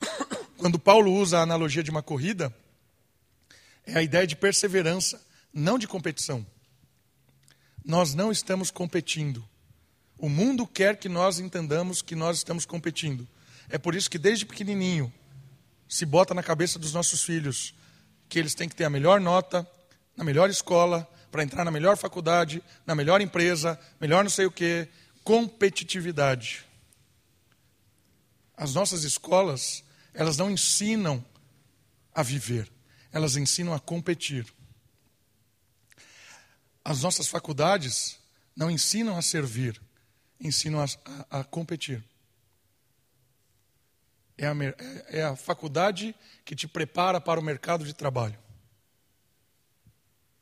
Quando Paulo usa a analogia de uma corrida, é a ideia de perseverança, não de competição. Nós não estamos competindo. O mundo quer que nós entendamos que nós estamos competindo. É por isso que desde pequenininho se bota na cabeça dos nossos filhos que eles têm que ter a melhor nota, na melhor escola, para entrar na melhor faculdade, na melhor empresa, melhor não sei o quê, competitividade. As nossas escolas elas não ensinam a viver, elas ensinam a competir. As nossas faculdades não ensinam a servir, ensinam a, a, a competir. É a, é a faculdade que te prepara para o mercado de trabalho.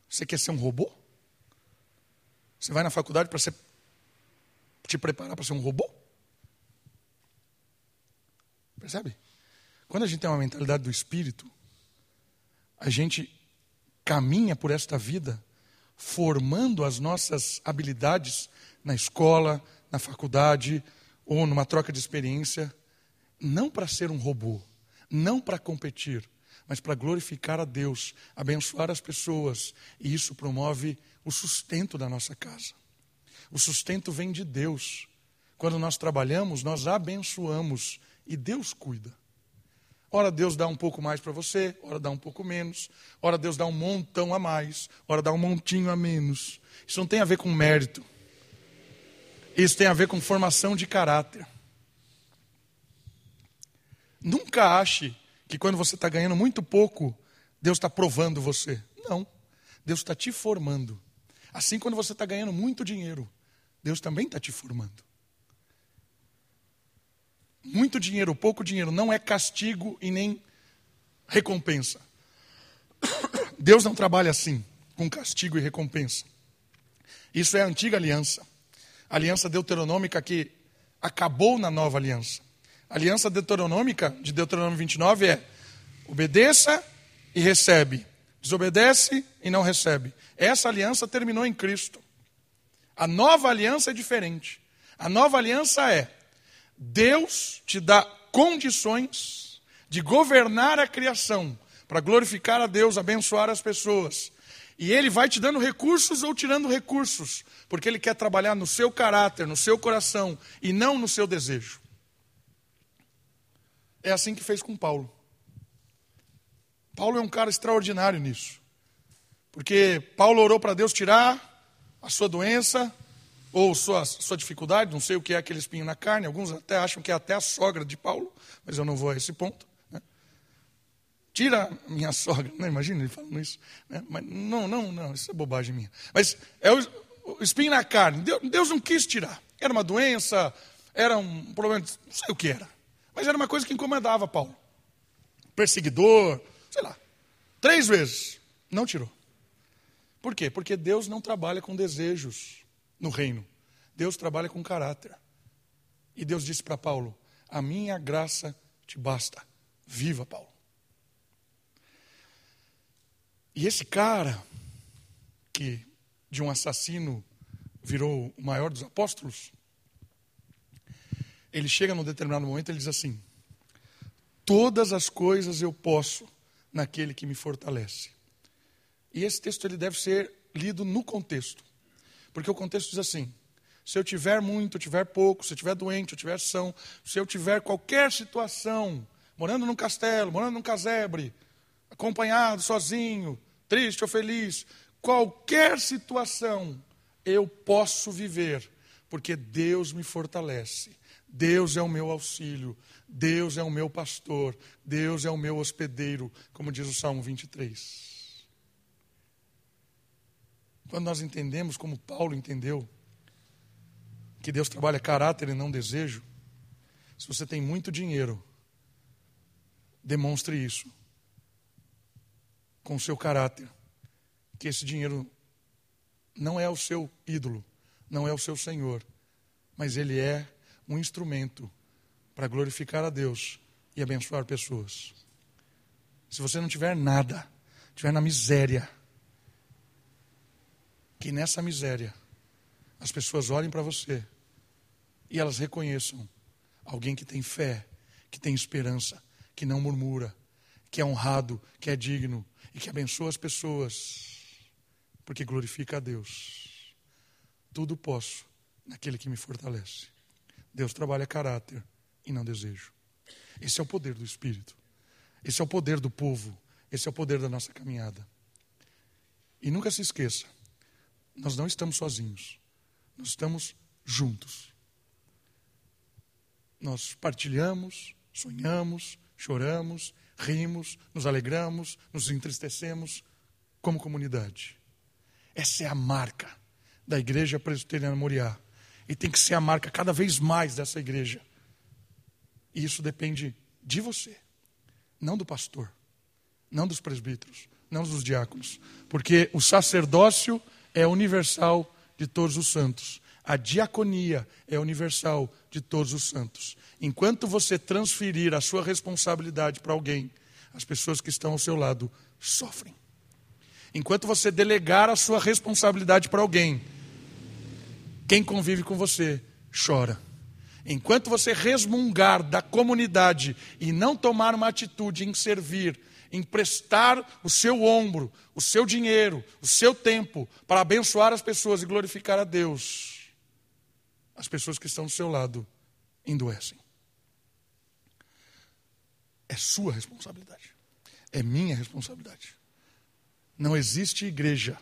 Você quer ser um robô? Você vai na faculdade para te preparar para ser um robô? Percebe? Quando a gente tem uma mentalidade do espírito, a gente caminha por esta vida formando as nossas habilidades na escola, na faculdade ou numa troca de experiência, não para ser um robô, não para competir, mas para glorificar a Deus, abençoar as pessoas, e isso promove o sustento da nossa casa. O sustento vem de Deus. Quando nós trabalhamos, nós abençoamos e Deus cuida. Ora Deus dá um pouco mais para você, ora dá um pouco menos, ora Deus dá um montão a mais, ora dá um montinho a menos. Isso não tem a ver com mérito. Isso tem a ver com formação de caráter. Nunca ache que quando você está ganhando muito pouco, Deus está provando você. Não. Deus está te formando. Assim, quando você está ganhando muito dinheiro, Deus também está te formando. Muito dinheiro, pouco dinheiro, não é castigo e nem recompensa. Deus não trabalha assim, com castigo e recompensa. Isso é a antiga aliança. A aliança deuteronômica que acabou na nova aliança. A aliança deuteronômica de Deuteronômio 29 é: obedeça e recebe, desobedece e não recebe. Essa aliança terminou em Cristo. A nova aliança é diferente. A nova aliança é: Deus te dá condições de governar a criação para glorificar a Deus, abençoar as pessoas. E Ele vai te dando recursos ou tirando recursos, porque Ele quer trabalhar no seu caráter, no seu coração e não no seu desejo. É assim que fez com Paulo. Paulo é um cara extraordinário nisso. Porque Paulo orou para Deus tirar a sua doença ou sua, sua dificuldade, não sei o que é aquele espinho na carne, alguns até acham que é até a sogra de Paulo, mas eu não vou a esse ponto. Né? Tira minha sogra, não imagina ele falando isso. Né? Mas, não, não, não, isso é bobagem minha. Mas é o, o espinho na carne, Deus, Deus não quis tirar. Era uma doença, era um problema, não sei o que era. Mas era uma coisa que incomodava Paulo. Perseguidor, sei lá. Três vezes, não tirou. Por quê? Porque Deus não trabalha com desejos no reino. Deus trabalha com caráter. E Deus disse para Paulo: A minha graça te basta. Viva, Paulo. E esse cara, que de um assassino virou o maior dos apóstolos, ele chega num determinado momento e diz assim: Todas as coisas eu posso naquele que me fortalece. E esse texto ele deve ser lido no contexto. Porque o contexto diz assim: se eu tiver muito, eu tiver pouco, se eu tiver doente, eu tiver são, se eu tiver qualquer situação, morando num castelo, morando num casebre, acompanhado, sozinho, triste ou feliz, qualquer situação eu posso viver, porque Deus me fortalece. Deus é o meu auxílio, Deus é o meu pastor, Deus é o meu hospedeiro, como diz o Salmo 23. Quando nós entendemos, como Paulo entendeu, que Deus trabalha caráter e não desejo, se você tem muito dinheiro, demonstre isso com o seu caráter, que esse dinheiro não é o seu ídolo, não é o seu Senhor, mas ele é um instrumento para glorificar a Deus e abençoar pessoas. Se você não tiver nada, estiver na miséria, que nessa miséria as pessoas olhem para você e elas reconheçam alguém que tem fé, que tem esperança, que não murmura, que é honrado, que é digno e que abençoa as pessoas, porque glorifica a Deus. Tudo posso naquele que me fortalece. Deus trabalha caráter e não desejo. Esse é o poder do Espírito. Esse é o poder do povo. Esse é o poder da nossa caminhada. E nunca se esqueça: nós não estamos sozinhos, nós estamos juntos. Nós partilhamos, sonhamos, choramos, rimos, nos alegramos, nos entristecemos como comunidade. Essa é a marca da Igreja Presbiteriana Moriá. E tem que ser a marca cada vez mais dessa igreja. E isso depende de você, não do pastor, não dos presbíteros, não dos diáconos. Porque o sacerdócio é universal de todos os santos. A diaconia é universal de todos os santos. Enquanto você transferir a sua responsabilidade para alguém, as pessoas que estão ao seu lado sofrem. Enquanto você delegar a sua responsabilidade para alguém, quem convive com você chora. Enquanto você resmungar da comunidade e não tomar uma atitude em servir, emprestar o seu ombro, o seu dinheiro, o seu tempo para abençoar as pessoas e glorificar a Deus, as pessoas que estão do seu lado endoecem. É sua responsabilidade. É minha responsabilidade. Não existe igreja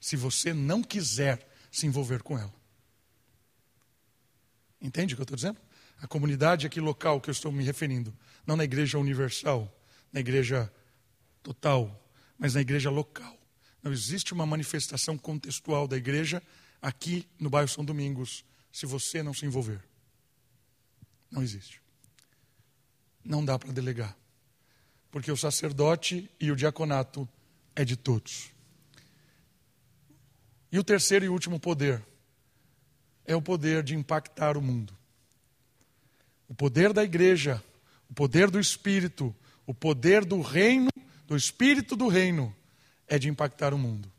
se você não quiser se envolver com ela. Entende o que eu estou dizendo? A comunidade aqui local que eu estou me referindo, não na igreja universal, na igreja total, mas na igreja local. Não existe uma manifestação contextual da igreja aqui no bairro São Domingos se você não se envolver. Não existe. Não dá para delegar. Porque o sacerdote e o diaconato é de todos. E o terceiro e último poder é o poder de impactar o mundo. O poder da igreja, o poder do Espírito, o poder do reino, do Espírito do reino, é de impactar o mundo.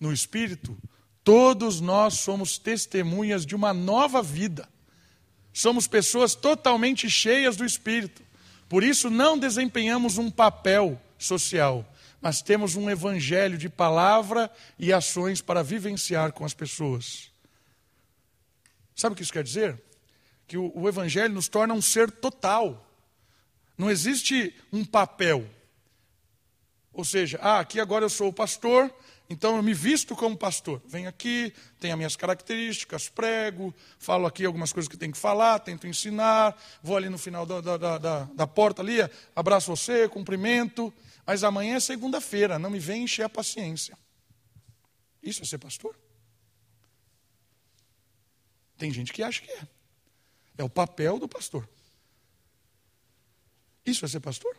No Espírito, todos nós somos testemunhas de uma nova vida. Somos pessoas totalmente cheias do Espírito. Por isso, não desempenhamos um papel social, mas temos um evangelho de palavra e ações para vivenciar com as pessoas. Sabe o que isso quer dizer? Que o, o evangelho nos torna um ser total. Não existe um papel. Ou seja, ah, aqui agora eu sou o pastor, então eu me visto como pastor. Venho aqui, tenho as minhas características, prego, falo aqui algumas coisas que tenho que falar, tento ensinar, vou ali no final da, da, da, da porta ali, abraço você, cumprimento. Mas amanhã é segunda-feira, não me vem encher a paciência. Isso é ser pastor? Tem gente que acha que é. É o papel do pastor. Isso é ser pastor?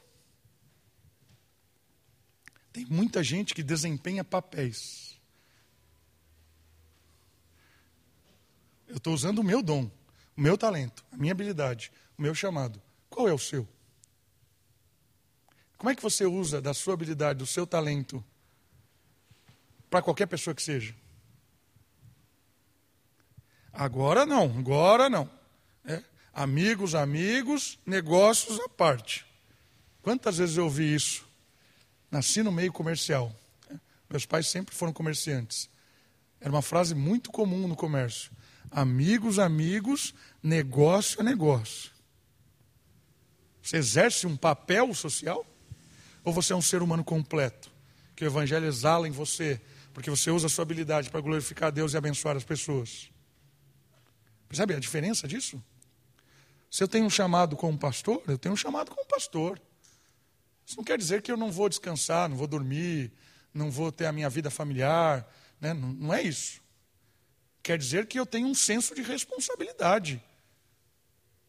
Tem muita gente que desempenha papéis. Eu estou usando o meu dom, o meu talento, a minha habilidade, o meu chamado. Qual é o seu? Como é que você usa da sua habilidade, do seu talento, para qualquer pessoa que seja? Agora não, agora não. É. Amigos, amigos, negócios à parte. Quantas vezes eu ouvi isso? Nasci no meio comercial. Meus pais sempre foram comerciantes. Era uma frase muito comum no comércio. Amigos, amigos, negócio é negócio. Você exerce um papel social? Ou você é um ser humano completo, que o Evangelho exala em você, porque você usa a sua habilidade para glorificar a Deus e abençoar as pessoas? Percebe a diferença disso? Se eu tenho um chamado como pastor, eu tenho um chamado como pastor. Isso não quer dizer que eu não vou descansar, não vou dormir, não vou ter a minha vida familiar. Né? Não, não é isso. Quer dizer que eu tenho um senso de responsabilidade.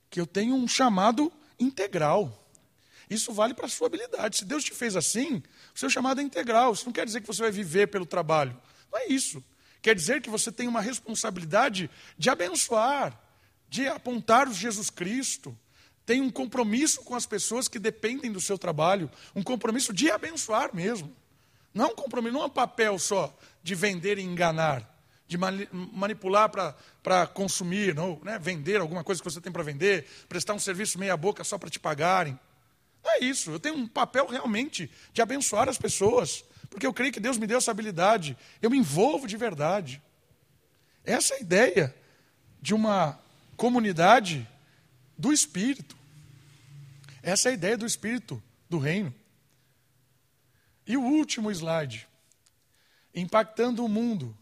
Que eu tenho um chamado integral. Isso vale para a sua habilidade. Se Deus te fez assim, o seu chamado é integral. Isso não quer dizer que você vai viver pelo trabalho. Não é isso. Quer dizer que você tem uma responsabilidade de abençoar, de apontar o Jesus Cristo. Tem um compromisso com as pessoas que dependem do seu trabalho, um compromisso de abençoar mesmo. Não um compromisso, não é um papel só de vender e enganar, de manipular para consumir, não, né? vender alguma coisa que você tem para vender, prestar um serviço meia-boca só para te pagarem. Não é isso. Eu tenho um papel realmente de abençoar as pessoas, porque eu creio que Deus me deu essa habilidade. Eu me envolvo de verdade. Essa é a ideia de uma comunidade do Espírito. Essa é a ideia do Espírito do Reino. E o último slide. Impactando o mundo.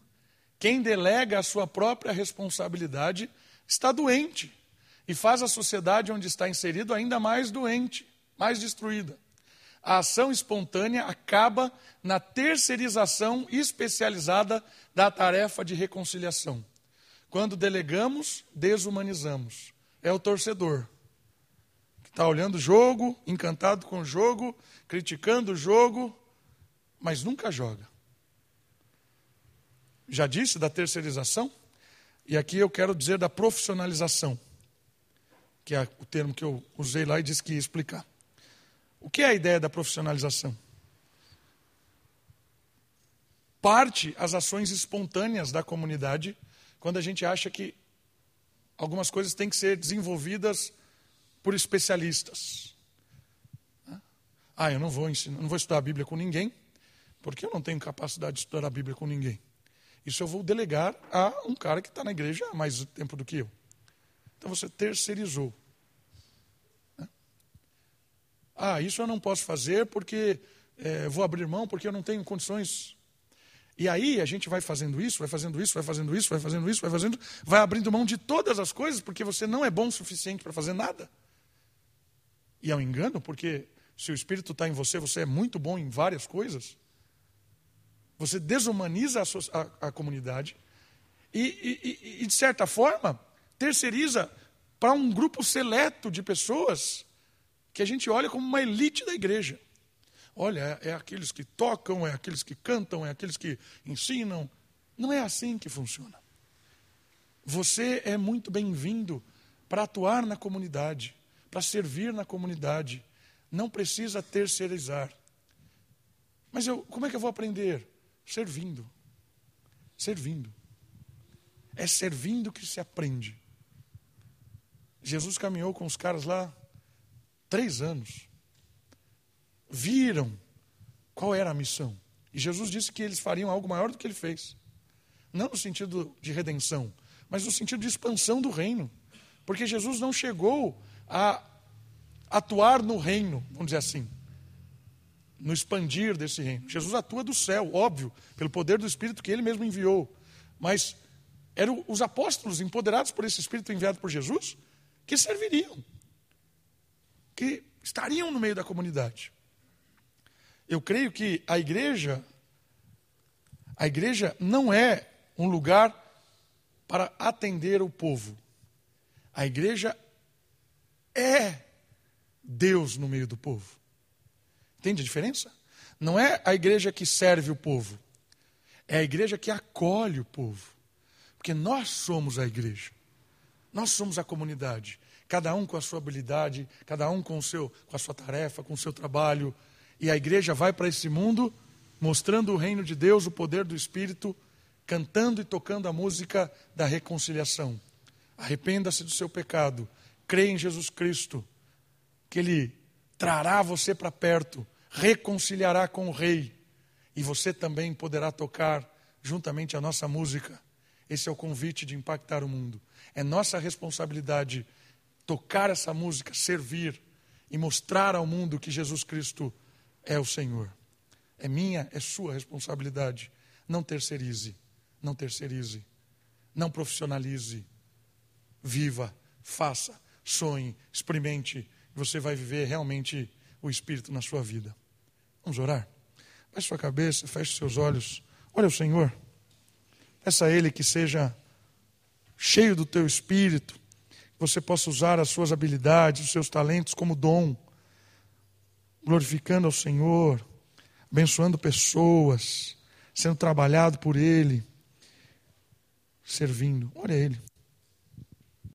Quem delega a sua própria responsabilidade está doente e faz a sociedade onde está inserido ainda mais doente mais destruída. A ação espontânea acaba na terceirização especializada da tarefa de reconciliação. Quando delegamos, desumanizamos. É o torcedor está olhando o jogo, encantado com o jogo, criticando o jogo, mas nunca joga. Já disse da terceirização? E aqui eu quero dizer da profissionalização, que é o termo que eu usei lá e disse que ia explicar. O que é a ideia da profissionalização? Parte as ações espontâneas da comunidade quando a gente acha que algumas coisas têm que ser desenvolvidas por especialistas. Ah, eu não vou ensinar, não vou estudar a Bíblia com ninguém, porque eu não tenho capacidade de estudar a Bíblia com ninguém. Isso eu vou delegar a um cara que está na igreja há mais tempo do que eu. Então você terceirizou. Ah, isso eu não posso fazer porque é, vou abrir mão, porque eu não tenho condições. E aí a gente vai fazendo isso, vai fazendo isso, vai fazendo isso, vai fazendo isso, vai fazendo, vai abrindo mão de todas as coisas porque você não é bom o suficiente para fazer nada. E é um engano, porque se o Espírito está em você, você é muito bom em várias coisas. Você desumaniza a, a, a comunidade e, e, e, de certa forma, terceiriza para um grupo seleto de pessoas que a gente olha como uma elite da igreja. Olha, é, é aqueles que tocam, é aqueles que cantam, é aqueles que ensinam. Não é assim que funciona. Você é muito bem-vindo para atuar na comunidade, para servir na comunidade. Não precisa terceirizar. Mas eu, como é que eu vou aprender? Servindo. Servindo. É servindo que se aprende. Jesus caminhou com os caras lá três anos. Viram qual era a missão. E Jesus disse que eles fariam algo maior do que ele fez. Não no sentido de redenção, mas no sentido de expansão do reino. Porque Jesus não chegou a atuar no reino, vamos dizer assim, no expandir desse reino. Jesus atua do céu, óbvio, pelo poder do Espírito que ele mesmo enviou. Mas eram os apóstolos empoderados por esse Espírito enviado por Jesus que serviriam, que estariam no meio da comunidade. Eu creio que a igreja, a igreja não é um lugar para atender o povo. A igreja é Deus no meio do povo. Entende a diferença? Não é a igreja que serve o povo, é a igreja que acolhe o povo. Porque nós somos a igreja, nós somos a comunidade, cada um com a sua habilidade, cada um com, o seu, com a sua tarefa, com o seu trabalho. E a igreja vai para esse mundo mostrando o reino de Deus, o poder do Espírito cantando e tocando a música da reconciliação. Arrependa-se do seu pecado, crê em Jesus Cristo, que Ele trará você para perto, reconciliará com o Rei, e você também poderá tocar juntamente a nossa música. Esse é o convite de impactar o mundo. É nossa responsabilidade tocar essa música, servir e mostrar ao mundo que Jesus Cristo é o Senhor. É minha, é sua responsabilidade. Não terceirize. Não terceirize. Não profissionalize. Viva, faça, sonhe, experimente. Você vai viver realmente o Espírito na sua vida. Vamos orar? Baixe sua cabeça, feche seus olhos. Olha o Senhor. Peça a Ele que seja cheio do teu Espírito, que você possa usar as suas habilidades, os seus talentos como dom, glorificando ao Senhor, abençoando pessoas, sendo trabalhado por Ele servindo. Olha ele.